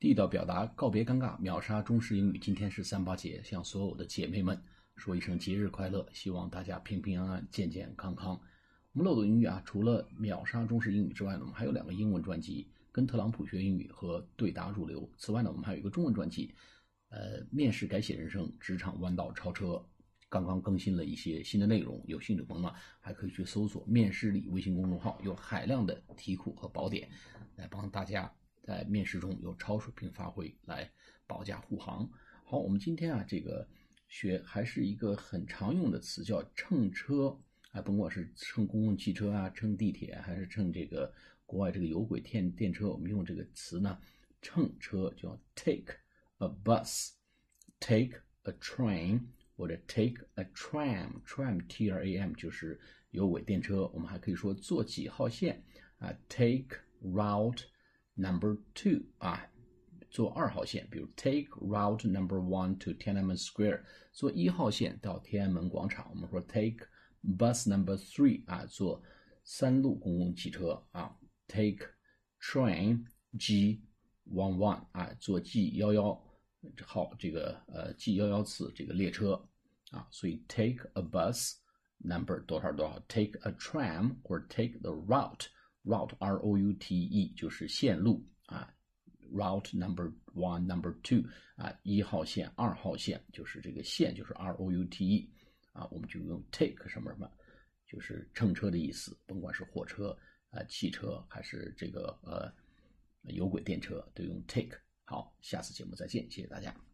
地道表达，告别尴尬，秒杀中式英语。今天是三八节，向所有的姐妹们说一声节日快乐，希望大家平平安安、健健康康。我们漏斗英语啊，除了秒杀中式英语之外呢，我们还有两个英文专辑，跟特朗普学英语和对答入流。此外呢，我们还有一个中文专辑，呃，面试改写人生，职场弯道超车，刚刚更新了一些新的内容。有兴趣的朋友呢，还可以去搜索“面试力”微信公众号，有海量的题库和宝典，来帮大家。在面试中有超水平发挥来保驾护航。好，我们今天啊，这个学还是一个很常用的词，叫乘车啊，甭管是乘公共汽车啊，乘地铁还是乘这个国外这个有轨电电车，我们用这个词呢，乘车叫 take a bus，take a train 或者 take a tram，tram t r a m 就是有轨电车。我们还可以说坐几号线啊，take route。Number two 啊，坐二号线，比如 take route number one to Tiananmen Square，坐一号线到天安门广场。我们说 take bus number three 啊，坐三路公共汽车啊，take train G one one 啊，坐 G 幺幺号这个呃 G 幺幺次这个列车啊，所以 take a bus number 多少多少，take a tram 或者 take the route。 Route r o u t e 就是线路啊，route number one number two 啊，一号线、二号线就是这个线就是 r o u t e 啊，我们就用 take 什么什么，就是乘车的意思，甭管是火车啊、汽车还是这个呃有轨电车，都用 take。好，下次节目再见，谢谢大家。